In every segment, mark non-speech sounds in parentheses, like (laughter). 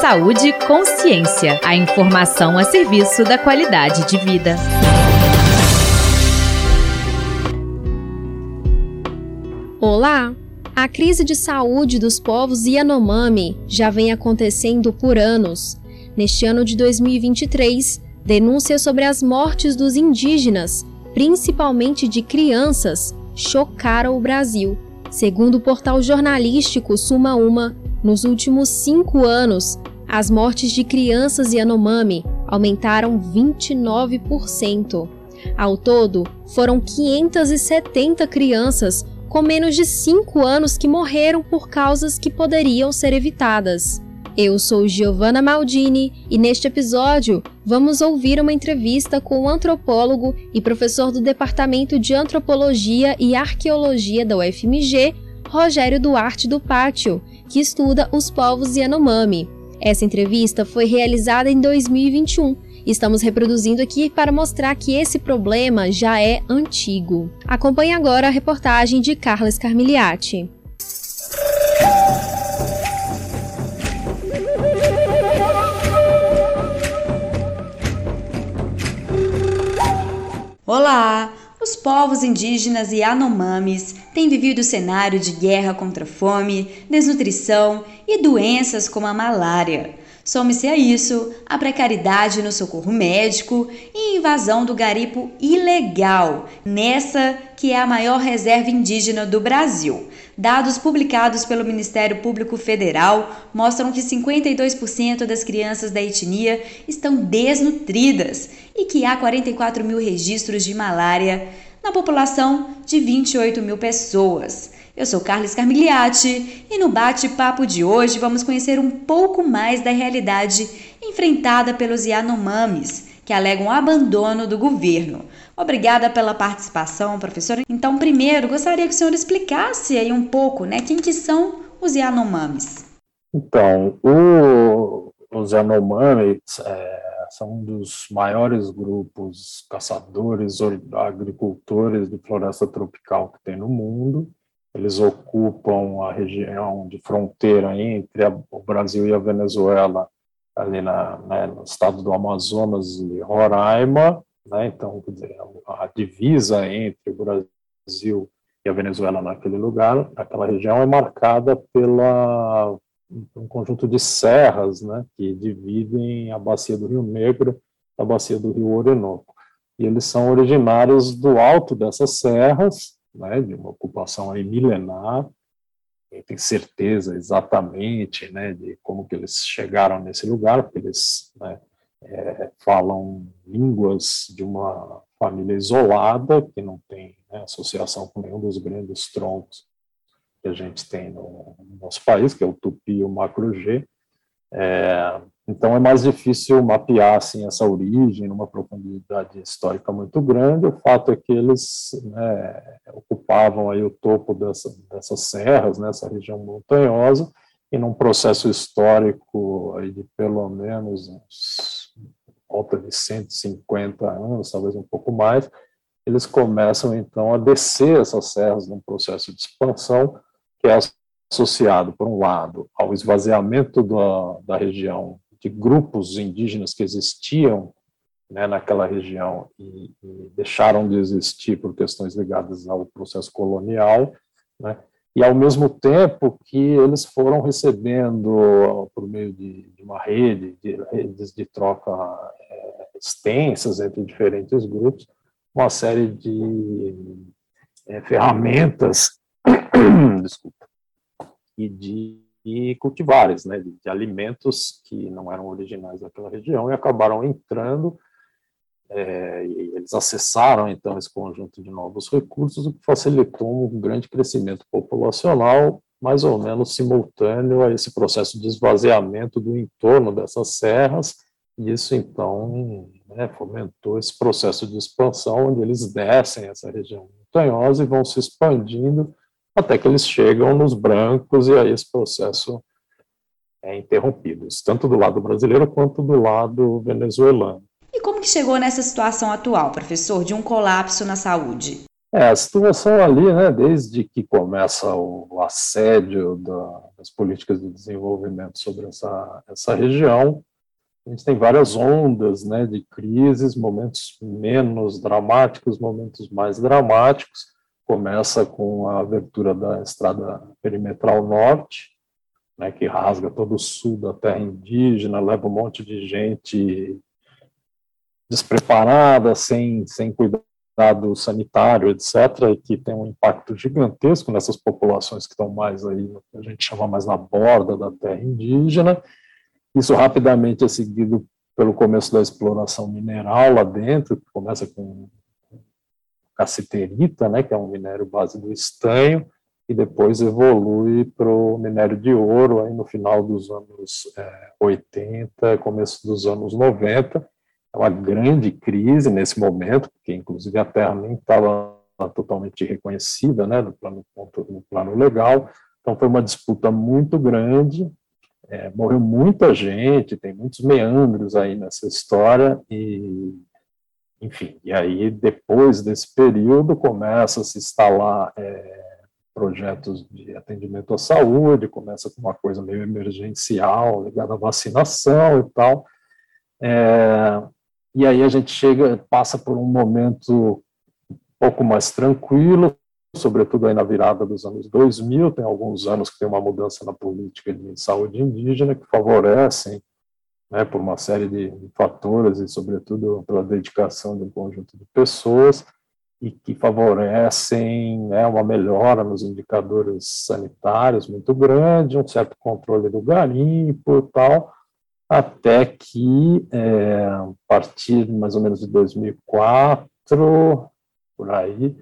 Saúde e consciência. A informação a serviço da qualidade de vida. Olá! A crise de saúde dos povos Yanomami já vem acontecendo por anos. Neste ano de 2023, denúncias sobre as mortes dos indígenas, principalmente de crianças, chocaram o Brasil. Segundo o portal jornalístico Suma Uma, nos últimos cinco anos, as mortes de crianças Yanomami aumentaram 29%. Ao todo, foram 570 crianças com menos de 5 anos que morreram por causas que poderiam ser evitadas. Eu sou Giovanna Maldini e neste episódio vamos ouvir uma entrevista com o antropólogo e professor do Departamento de Antropologia e Arqueologia da UFMG, Rogério Duarte do Pátio, que estuda os povos Yanomami. Essa entrevista foi realizada em 2021 Estamos reproduzindo aqui para mostrar que esse problema já é antigo. Acompanhe agora a reportagem de Carlos Carmiliati. Olá! Os povos indígenas e anomames têm vivido cenário de guerra contra fome, desnutrição e doenças como a malária. Some-se a isso a precariedade no socorro médico e invasão do garipo ilegal, nessa que é a maior reserva indígena do Brasil. Dados publicados pelo Ministério Público Federal mostram que 52% das crianças da etnia estão desnutridas e que há 44 mil registros de malária na população de 28 mil pessoas. Eu sou Carlos Carmigliati e no bate-papo de hoje vamos conhecer um pouco mais da realidade enfrentada pelos Yanomamis, que alegam abandono do governo. Obrigada pela participação, professora. Então, primeiro, gostaria que o senhor explicasse aí um pouco, né, quem que são os Yanomamis. Então, o, os Yanomamis é, são um dos maiores grupos caçadores, agricultores de floresta tropical que tem no mundo. Eles ocupam a região de fronteira entre a, o Brasil e a Venezuela, ali na, né, no estado do Amazonas e Roraima. Né? Então, dizer, a divisa entre o Brasil e a Venezuela naquele lugar, naquela região, é marcada pela um conjunto de serras né, que dividem a bacia do Rio Negro da bacia do Rio Orinoco. E eles são originários do alto dessas serras, né, de uma ocupação aí milenar, quem tem certeza exatamente né, de como que eles chegaram nesse lugar, porque eles né, é, falam línguas de uma família isolada, que não tem né, associação com nenhum dos grandes troncos que a gente tem no, no nosso país, que é o Tupi e o Macro G. É, então é mais difícil mapear assim essa origem numa profundidade histórica muito grande. O fato é que eles né, ocupavam aí o topo dessa, dessas serras, nessa né, região montanhosa, e num processo histórico aí de pelo menos uns volta de 150 anos, talvez um pouco mais, eles começam então a descer essas serras num processo de expansão que é associado, por um lado, ao esvaziamento da, da região de grupos indígenas que existiam né, naquela região e, e, deixaram de existir por questões ligadas ao processo colonial, né, e ao mesmo tempo que eles foram recebendo, por meio de, de uma rede, de redes de troca é, extensas entre diferentes grupos, uma série de é, ferramentas, (clears throat) desculpa, e de e cultivares, né, de, de, alimentos que não eram originais daquela região e acabaram entrando, é, e eles acessaram então esse conjunto de novos recursos, o que facilitou um grande crescimento populacional, mais ou menos simultâneo a esse processo de esvaziamento do entorno dessas serras, e isso então né, fomentou esse processo de expansão, onde eles descem essa região montanhosa e vão se expandindo até que eles chegam nos brancos e aí esse processo é interrompido, tanto do lado brasileiro quanto do lado venezuelano. E como que chegou nessa situação atual, professor, de um colapso na saúde? É, a situação ali, né, desde que começa o assédio da, das políticas de desenvolvimento sobre essa, essa região, a gente tem várias ondas né, de crises, momentos menos dramáticos, momentos mais dramáticos. Começa com a abertura da estrada perimetral norte, né, que rasga todo o sul da terra indígena, leva um monte de gente despreparada, sem, sem cuidado sanitário, etc., e que tem um impacto gigantesco nessas populações que estão mais aí, a gente chama mais na borda da terra indígena. Isso rapidamente é seguido pelo começo da exploração mineral lá dentro, que começa com cassiterita, né, que é um minério base do estanho, e depois evolui para o minério de ouro aí no final dos anos é, 80, começo dos anos 90, é uma grande crise nesse momento, porque inclusive a Terra nem estava totalmente reconhecida né, no, plano, no plano legal, então foi uma disputa muito grande, é, morreu muita gente, tem muitos meandros aí nessa história, e enfim, e aí depois desse período começa a se instalar é, projetos de atendimento à saúde, começa com uma coisa meio emergencial, ligada à vacinação e tal, é, e aí a gente chega, passa por um momento um pouco mais tranquilo, sobretudo aí na virada dos anos 2000, tem alguns anos que tem uma mudança na política de saúde indígena que favorecem, né, por uma série de fatores e sobretudo pela dedicação de um conjunto de pessoas e que favorecem né, uma melhora nos indicadores sanitários muito grande, um certo controle do garimpo e tal, até que, é, a partir mais ou menos de 2004, por aí,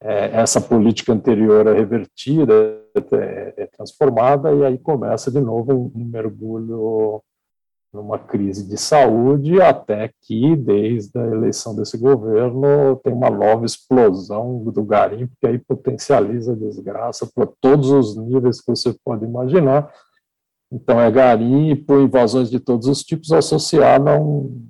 é, essa política anterior é revertida, é, é, transformada, e aí começa de novo um, um mergulho numa crise de saúde, até que, desde a eleição desse governo, tem uma nova explosão do garimpo, que aí potencializa a desgraça para todos os níveis que você pode imaginar, então, é garimpo, invasões de todos os tipos associadas a um,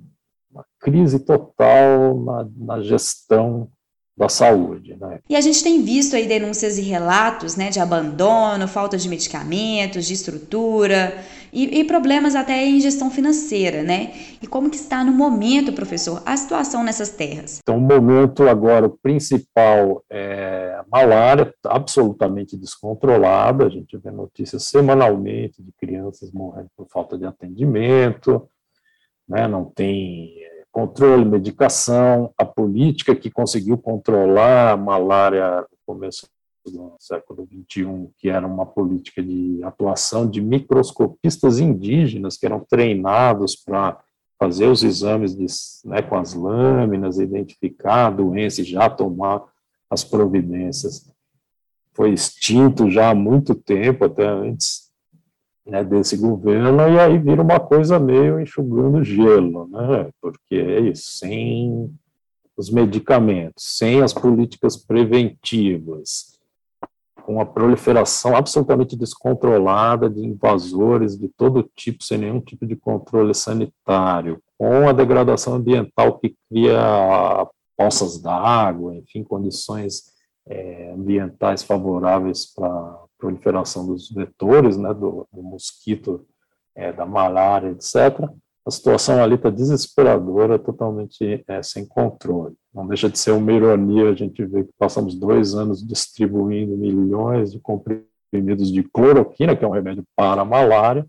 uma crise total na, na gestão da saúde. Né? E a gente tem visto aí denúncias e relatos né, de abandono, falta de medicamentos, de estrutura e, e, problemas até em gestão financeira, né? E como que está no momento, professor, a situação nessas terras? Então, o momento agora o principal é a malária, absolutamente descontrolada, a gente vê notícias semanalmente de crianças morrendo por falta de atendimento, né? não tem controle, medicação, a política que conseguiu controlar a malária no começo do século XXI, que era uma política de atuação de microscopistas indígenas que eram treinados para fazer os exames de, né, com as lâminas, identificar a doença e já tomar as providências. Foi extinto já há muito tempo, até antes né, desse governo, e aí vira uma coisa meio enxugando gelo, né, porque é isso, sem os medicamentos, sem as políticas preventivas, com a proliferação absolutamente descontrolada de invasores de todo tipo, sem nenhum tipo de controle sanitário, com a degradação ambiental que cria poças d'água, enfim, condições é, ambientais favoráveis para proliferação dos vetores, né, do, do mosquito, é, da malária, etc., a situação ali está desesperadora, totalmente é, sem controle. Não deixa de ser uma ironia a gente ver que passamos dois anos distribuindo milhões de comprimidos de cloroquina, que é um remédio para a malária,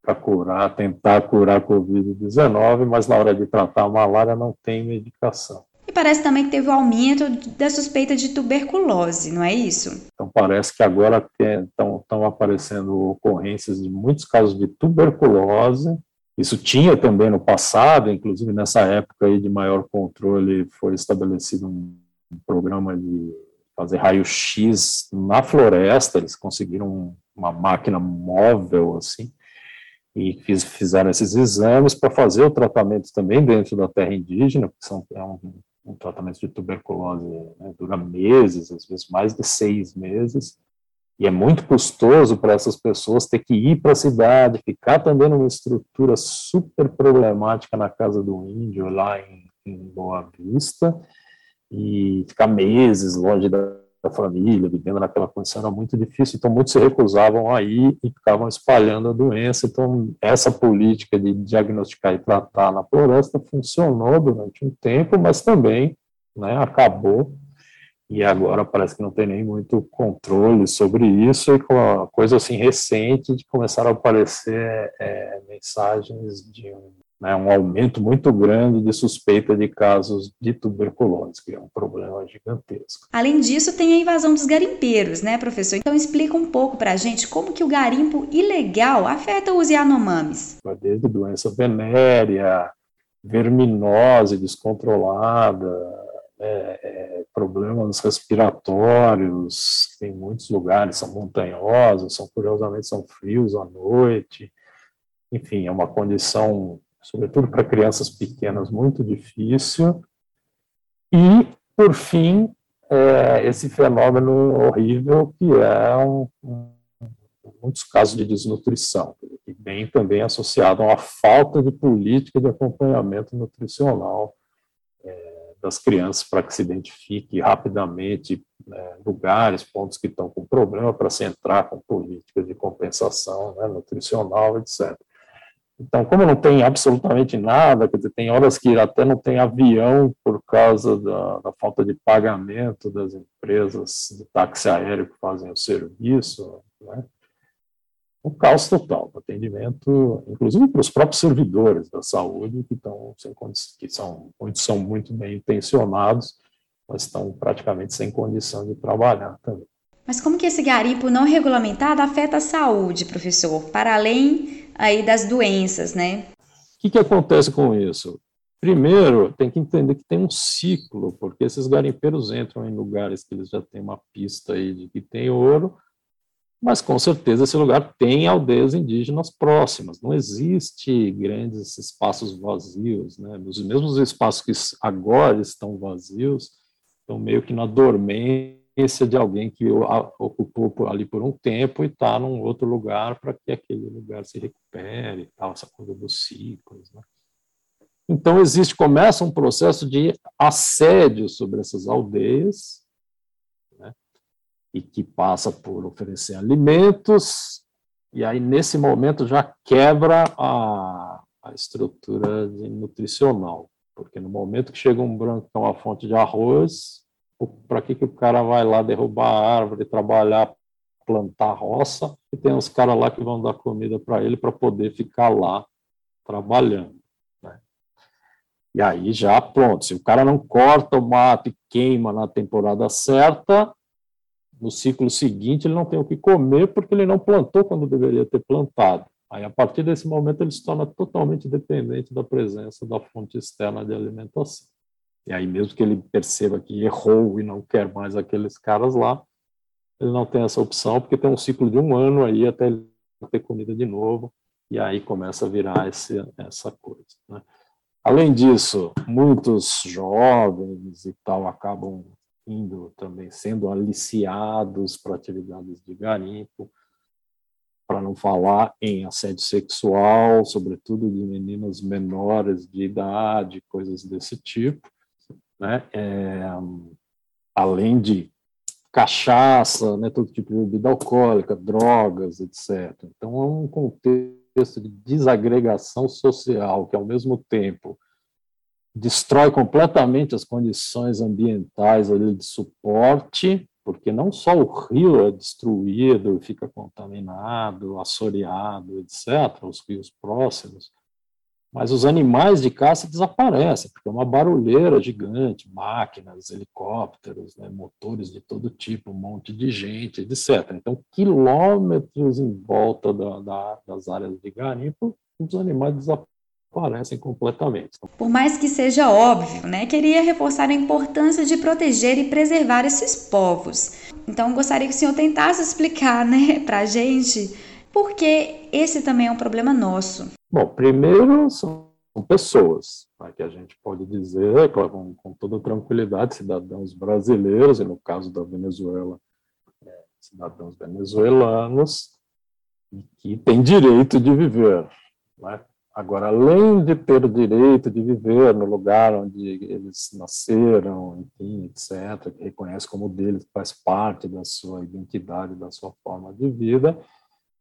para curar, tentar curar a Covid-19, mas na hora de tratar a malária não tem medicação. E parece também que teve o um aumento da suspeita de tuberculose, não é isso? Então parece que agora estão aparecendo ocorrências de muitos casos de tuberculose. Isso tinha também no passado, inclusive nessa época aí de maior controle foi estabelecido um, programa de fazer raio-x na floresta, eles conseguiram uma máquina móvel assim, e fiz, fizeram esses exames para fazer o tratamento também dentro da terra indígena, que são, é um, um tratamento de tuberculose né, dura meses, às vezes mais de seis meses, e é muito custoso para essas pessoas ter que ir para a cidade, ficar também numa estrutura super problemática na casa do índio, lá em, em Boa Vista, e ficar meses longe da, da família, vivendo naquela condição era muito difícil, então muitos se recusavam a ir e ficavam espalhando a doença. Então, essa política de diagnosticar e tratar na floresta funcionou durante um tempo, mas também né, acabou e agora parece que não tem nem muito controle sobre isso, e com a coisa assim recente de começar a aparecer é, mensagens de um, né, um, aumento muito grande de suspeita de casos de tuberculose, que é um problema gigantesco. Além disso, tem a invasão dos garimpeiros, né, professor? Então explica um pouco para a gente como que o garimpo ilegal afeta os Yanomamis. Desde doença venérea, verminose descontrolada, é, é, problemas respiratórios, tem muitos lugares, são montanhosos, são curiosamente são frios à noite, enfim, é uma condição, sobretudo para crianças pequenas, muito difícil. E, por fim, é, esse fenômeno horrível que é um, um, muitos casos de desnutrição, que vem também associado a uma falta de política de acompanhamento nutricional das crianças para que se identifique rapidamente né, lugares, pontos que estão com problema para se entrar com políticas de compensação né, nutricional, etc. Então, como não tem absolutamente nada, quer dizer, tem horas que até não tem avião por causa da, da falta de pagamento das empresas de táxi aéreo que fazem o serviço, né? Um caos total, atendimento, inclusive para os próprios servidores da saúde, que, estão sem, que são, muitos são muito bem intencionados, mas estão praticamente sem condição de trabalhar também. Mas como que esse garimpo não regulamentado afeta a saúde, professor, para além aí das doenças, né? O que, que acontece com isso? Primeiro, tem que entender que tem um ciclo, porque esses garimpeiros entram em lugares que eles já têm uma pista aí de que tem ouro, mas com certeza esse lugar tem aldeias indígenas próximas, não existe grandes espaços vazios, né? Os mesmos espaços que agora estão vazios estão meio que na dormência de alguém que ocupou ali por um tempo e está num outro lugar para que aquele lugar se recupere, tal, essa coisa dos ciclos, né? Então existe começa um processo de assédio sobre essas aldeias e que passa por oferecer alimentos, e aí nesse momento já quebra a, a estrutura nutricional, porque no momento que chega um branco com uma fonte de arroz, para que, que o cara vai lá derrubar a árvore, trabalhar, plantar roça, e tem uns caras lá que vão dar comida para ele para poder ficar lá trabalhando. Né? E aí já pronto, se o cara não corta o mato e queima na temporada certa, no ciclo seguinte ele não tem o que comer porque ele não plantou quando deveria ter plantado. Aí, a partir desse momento, ele se torna totalmente dependente da presença da fonte externa de alimentação. E aí, mesmo que ele perceba que errou e não quer mais aqueles caras lá, ele não tem essa opção, porque tem um ciclo de um ano aí até ele ter comida de novo, e aí começa a virar esse, essa coisa. Né? Além disso, muitos jovens e tal acabam indo também sendo aliciados para atividades de garimpo, para não falar em assédio sexual, sobretudo de meninas menores de idade, coisas desse tipo, né? É, além de cachaça, né, todo tipo de bebida alcoólica, drogas, etc. Então é um contexto de desagregação social que ao mesmo tempo destrói completamente as condições ambientais ali de suporte, porque não só o rio é destruído, fica contaminado, assoreado, etc., os rios próximos, mas os animais de caça desaparecem, porque é uma barulheira gigante, máquinas, helicópteros, né, motores de todo tipo, um monte de gente, etc. Então, quilômetros em volta da, da, das áreas de garimpo, os animais desaparecem aparecem completamente. Por mais que seja óbvio, né, queria reforçar a importância de proteger e preservar esses povos. Então, gostaria que o senhor tentasse explicar, né, (laughs) para a gente por que esse também é um problema nosso. Bom, primeiro são pessoas, né, que a gente pode dizer com, com toda tranquilidade, cidadãos brasileiros, e no caso da Venezuela, é, cidadãos venezuelanos, que têm direito de viver. Né? Agora, além de ter o direito de viver no lugar onde eles nasceram, enfim, etc., que reconhece como deles, faz parte da sua identidade, da sua forma de vida,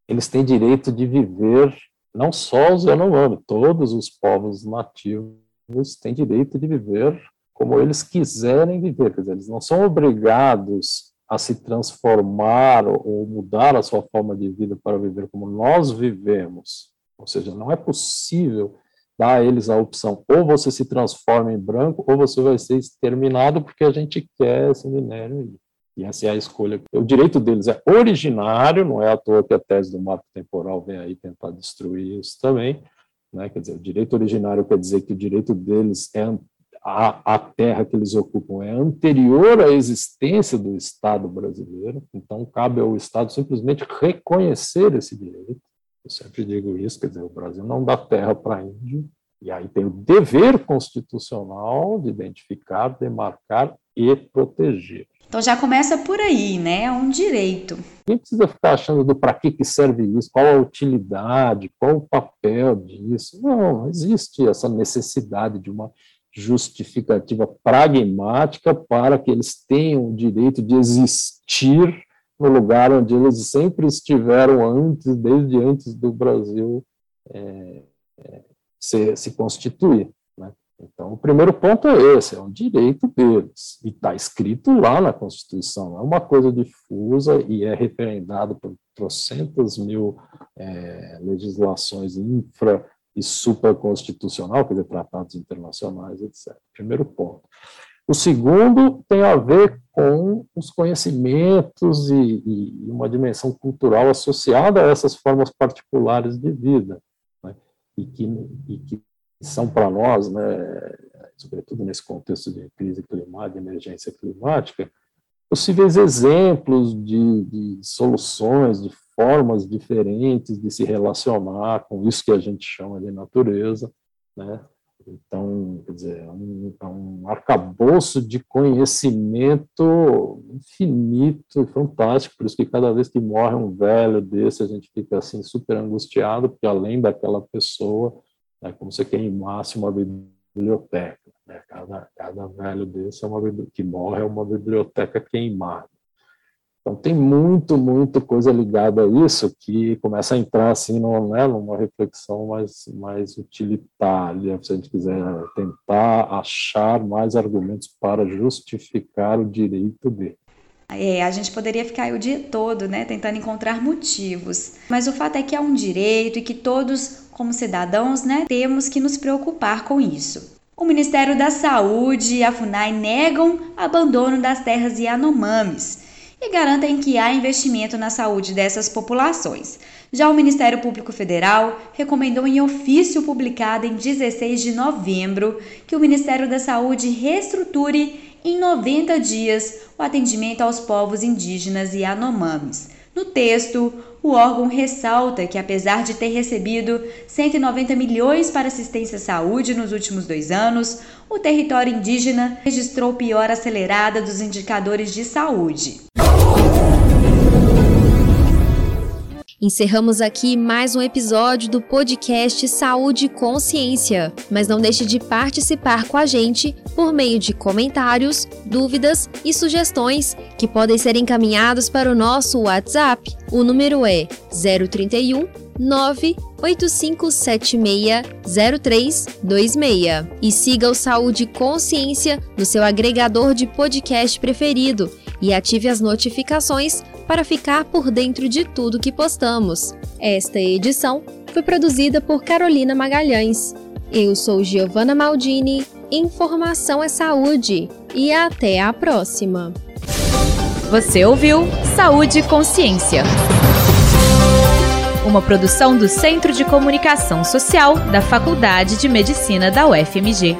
eles têm direito de viver, não só os Yanomami, todos os povos nativos têm direito de viver como eles quiserem viver, quer dizer, eles não são obrigados a se transformar ou mudar a sua forma de vida para viver como nós vivemos, ou seja, não é possível dar a eles a opção ou você se transforma em branco ou você vai ser exterminado porque a gente quer esse minério. E essa é a escolha. O direito deles é originário, não é à toa que a tese do marco temporal vem aí tentar destruir isso também. Né? Quer dizer, o direito originário quer dizer que o direito deles é a, a terra que eles ocupam é anterior à existência do Estado brasileiro, então cabe ao Estado simplesmente reconhecer esse direito eu sempre digo isso, quer dizer, o Brasil não dá terra para índio, e aí tem o dever constitucional de identificar, demarcar e proteger. Então já começa por aí, né? É um direito. Quem precisa ficar achando do para que, que serve isso, qual a utilidade, qual o papel disso. Não, existe essa necessidade de uma justificativa pragmática para que eles tenham o direito de existir no lugar onde eles sempre estiveram antes, desde antes do Brasil é, é, se, se constituir. Né? Então, o primeiro ponto é esse, é um direito deles, e está escrito lá na Constituição, é uma coisa difusa e é referendado por trocentas mil é, legislações infra e supraconstitucional, quer dizer, tratados internacionais, etc. Primeiro ponto. O segundo tem a ver com os conhecimentos e, e uma dimensão cultural associada a essas formas particulares de vida, né? e, que, e, que, são para nós, né, sobretudo nesse contexto de crise climática, de emergência climática, possíveis exemplos de, de soluções, de formas diferentes de se relacionar com isso que a gente chama de natureza, né? Então, quer dizer, é um, é um arcabouço de conhecimento infinito e fantástico, por isso que cada vez que morre um velho desse, a gente fica assim super angustiado, porque além daquela pessoa, é como se queimasse uma biblioteca. Né? Cada, cada velho desse é uma, que morre é uma biblioteca queimada. Então tem muito, muito coisa ligada a isso que começa a entrar assim numa, né, numa reflexão mais, mais utilitária, se a gente quiser tentar achar mais argumentos para justificar o direito dele. É, a gente poderia ficar o dia todo, né, tentando encontrar motivos. Mas o fato é que é um direito e que todos, como cidadãos, né, temos que nos preocupar com isso. O Ministério da Saúde e a FUNAI negam abandono das terras Yanomamis e garantem que há investimento na saúde dessas populações. Já o Ministério Público Federal recomendou em ofício publicado em 16 de novembro que o Ministério da Saúde reestruture em 90 dias o atendimento aos povos indígenas e anomames. No texto, o órgão ressalta que, apesar de ter recebido 190 milhões para assistência à saúde nos últimos dois anos, o território indígena registrou piora acelerada dos indicadores de saúde. Encerramos aqui mais um episódio do podcast Saúde e Consciência, mas não deixe de participar com a gente por meio de comentários, dúvidas e sugestões que podem ser encaminhados para o nosso WhatsApp. O número é 031 985760326 e siga o Saúde Consciência no seu agregador de podcast preferido e ative as notificações para ficar por dentro de tudo que postamos. Esta edição foi produzida por Carolina Magalhães. Eu sou Giovanna Maldini, Informação é Saúde e até a próxima. Você ouviu Saúde e Consciência. Uma produção do Centro de Comunicação Social da Faculdade de Medicina da UFMG.